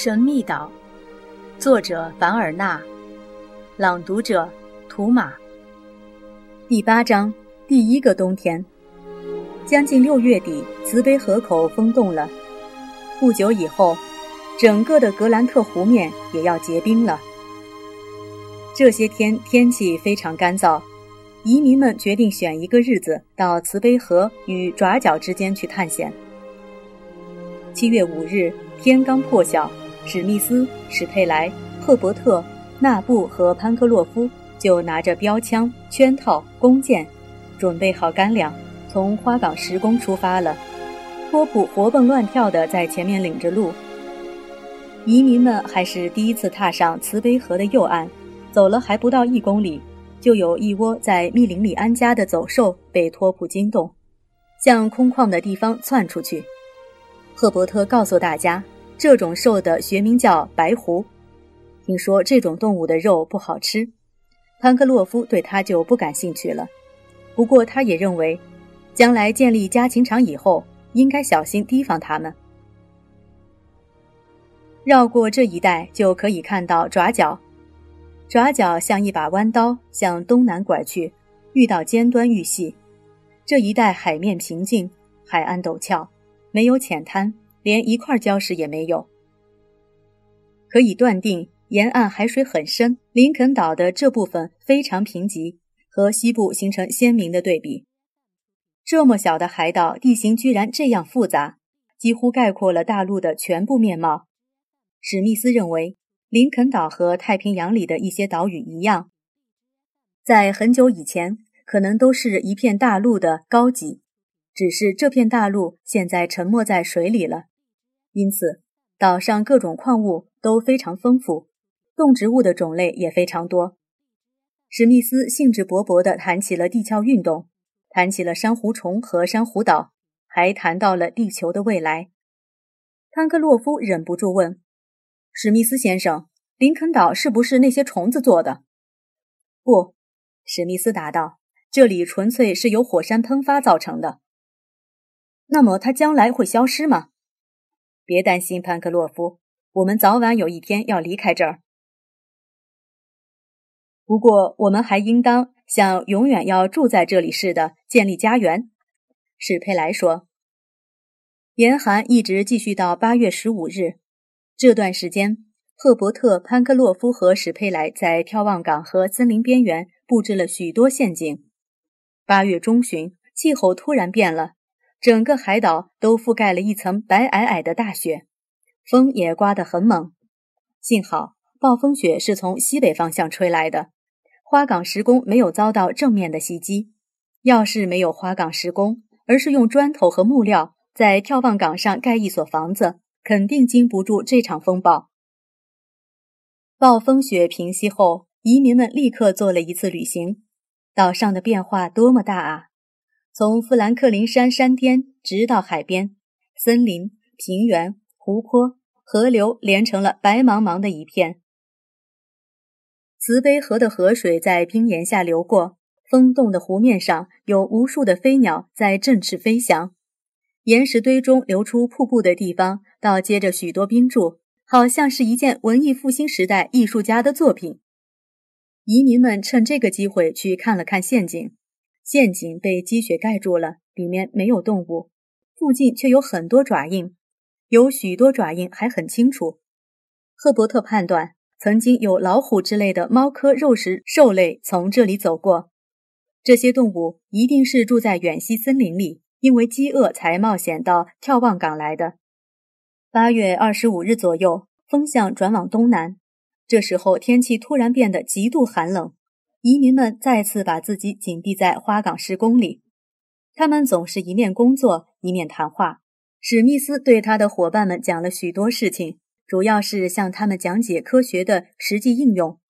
神秘岛，作者凡尔纳，朗读者图马。第八章，第一个冬天。将近六月底，慈悲河口封冻了。不久以后，整个的格兰特湖面也要结冰了。这些天天气非常干燥，移民们决定选一个日子到慈悲河与爪角之间去探险。七月五日，天刚破晓，史密斯、史佩莱、赫伯特、纳布和潘克洛夫就拿着标枪、圈套、弓箭，准备好干粮，从花岗石宫出发了。托普活蹦乱跳地在前面领着路。移民们还是第一次踏上慈悲河的右岸，走了还不到一公里，就有一窝在密林里安家的走兽被托普惊动，向空旷的地方窜出去。赫伯特告诉大家，这种兽的学名叫白狐。听说这种动物的肉不好吃，潘克洛夫对它就不感兴趣了。不过他也认为，将来建立家禽场以后，应该小心提防它们。绕过这一带就可以看到爪角，爪角像一把弯刀向东南拐去，遇到尖端愈细。这一带海面平静，海岸陡峭。没有浅滩，连一块礁石也没有。可以断定，沿岸海水很深。林肯岛的这部分非常贫瘠，和西部形成鲜明的对比。这么小的海岛，地形居然这样复杂，几乎概括了大陆的全部面貌。史密斯认为，林肯岛和太平洋里的一些岛屿一样，在很久以前，可能都是一片大陆的高级。只是这片大陆现在沉没在水里了，因此岛上各种矿物都非常丰富，动植物的种类也非常多。史密斯兴致勃勃地谈起了地壳运动，谈起了珊瑚虫和珊瑚岛，还谈到了地球的未来。潘克洛夫忍不住问：“史密斯先生，林肯岛是不是那些虫子做的？”“不。”史密斯答道，“这里纯粹是由火山喷发造成的。”那么他将来会消失吗？别担心，潘克洛夫，我们早晚有一天要离开这儿。不过，我们还应当像永远要住在这里似的建立家园。史佩莱说。严寒一直继续到八月十五日，这段时间，赫伯特、潘克洛夫和史佩莱在眺望港和森林边缘布置了许多陷阱。八月中旬，气候突然变了。整个海岛都覆盖了一层白皑皑的大雪，风也刮得很猛。幸好暴风雪是从西北方向吹来的，花岗石工没有遭到正面的袭击。要是没有花岗石工，而是用砖头和木料在眺望岗上盖一所房子，肯定经不住这场风暴。暴风雪平息后，移民们立刻做了一次旅行。岛上的变化多么大啊！从富兰克林山山巅直到海边，森林、平原、湖泊、河流连成了白茫茫的一片。慈悲河的河水在冰岩下流过，风冻的湖面上有无数的飞鸟在振翅飞翔。岩石堆中流出瀑布的地方，倒接着许多冰柱，好像是一件文艺复兴时代艺术家的作品。移民们趁这个机会去看了看陷阱。陷阱被积雪盖住了，里面没有动物，附近却有很多爪印，有许多爪印还很清楚。赫伯特判断，曾经有老虎之类的猫科肉食兽类从这里走过。这些动物一定是住在远西森林里，因为饥饿才冒险到眺望岗来的。八月二十五日左右，风向转往东南，这时候天气突然变得极度寒冷。移民们再次把自己紧闭在花岗石宫里，他们总是一面工作一面谈话。史密斯对他的伙伴们讲了许多事情，主要是向他们讲解科学的实际应用。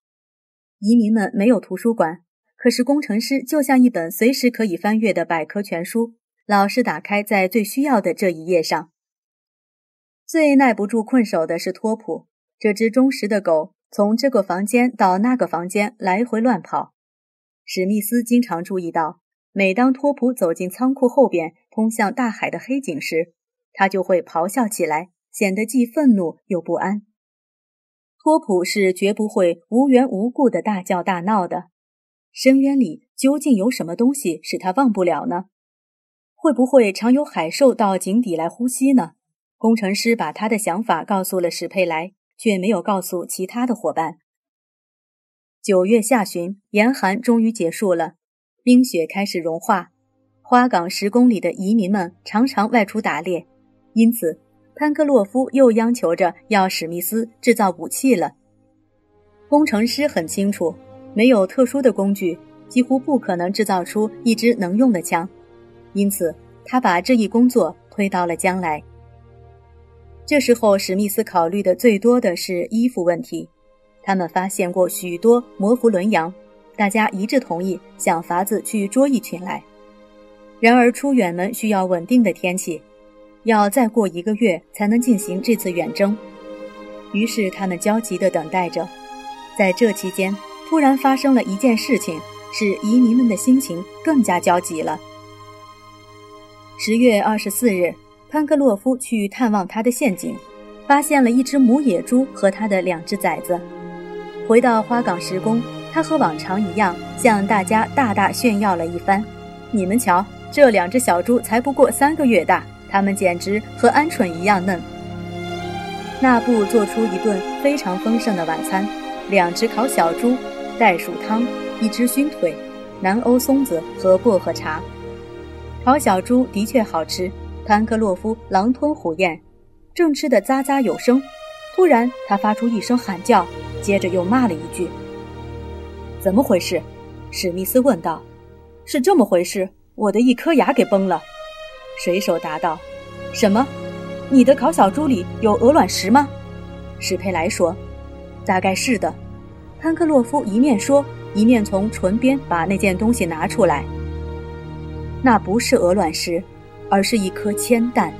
移民们没有图书馆，可是工程师就像一本随时可以翻阅的百科全书，老是打开在最需要的这一页上。最耐不住困守的是托普，这只忠实的狗。从这个房间到那个房间来回乱跑，史密斯经常注意到，每当托普走进仓库后边通向大海的黑井时，他就会咆哮起来，显得既愤怒又不安。托普是绝不会无缘无故的大叫大闹的。深渊里究竟有什么东西使他忘不了呢？会不会常有海兽到井底来呼吸呢？工程师把他的想法告诉了史佩莱，却没有告诉其他的伙伴。九月下旬，严寒终于结束了，冰雪开始融化。花岗十公里的移民们常常外出打猎，因此潘克洛夫又央求着要史密斯制造武器了。工程师很清楚，没有特殊的工具，几乎不可能制造出一支能用的枪。因此，他把这一工作推到了将来。这时候，史密斯考虑的最多的是衣服问题。他们发现过许多模弗伦羊，大家一致同意想法子去捉一群来。然而，出远门需要稳定的天气，要再过一个月才能进行这次远征。于是，他们焦急地等待着。在这期间，突然发生了一件事情，使移民们的心情更加焦急了。十月二十四日，潘克洛夫去探望他的陷阱，发现了一只母野猪和他的两只崽子。回到花岗石宫，他和往常一样，向大家大大炫耀了一番。你们瞧，这两只小猪才不过三个月大，它们简直和鹌鹑一样嫩。纳布做出一顿非常丰盛的晚餐：两只烤小猪、袋鼠汤、一只熏腿、南欧松子和薄荷茶。烤小猪的确好吃，潘克洛夫狼吞虎咽，正吃得咂咂有声。突然，他发出一声喊叫，接着又骂了一句：“怎么回事？”史密斯问道。“是这么回事，我的一颗牙给崩了。”水手答道。“什么？你的烤小猪里有鹅卵石吗？”史佩莱说。“大概是的。”潘克洛夫一面说，一面从唇边把那件东西拿出来。那不是鹅卵石，而是一颗铅弹。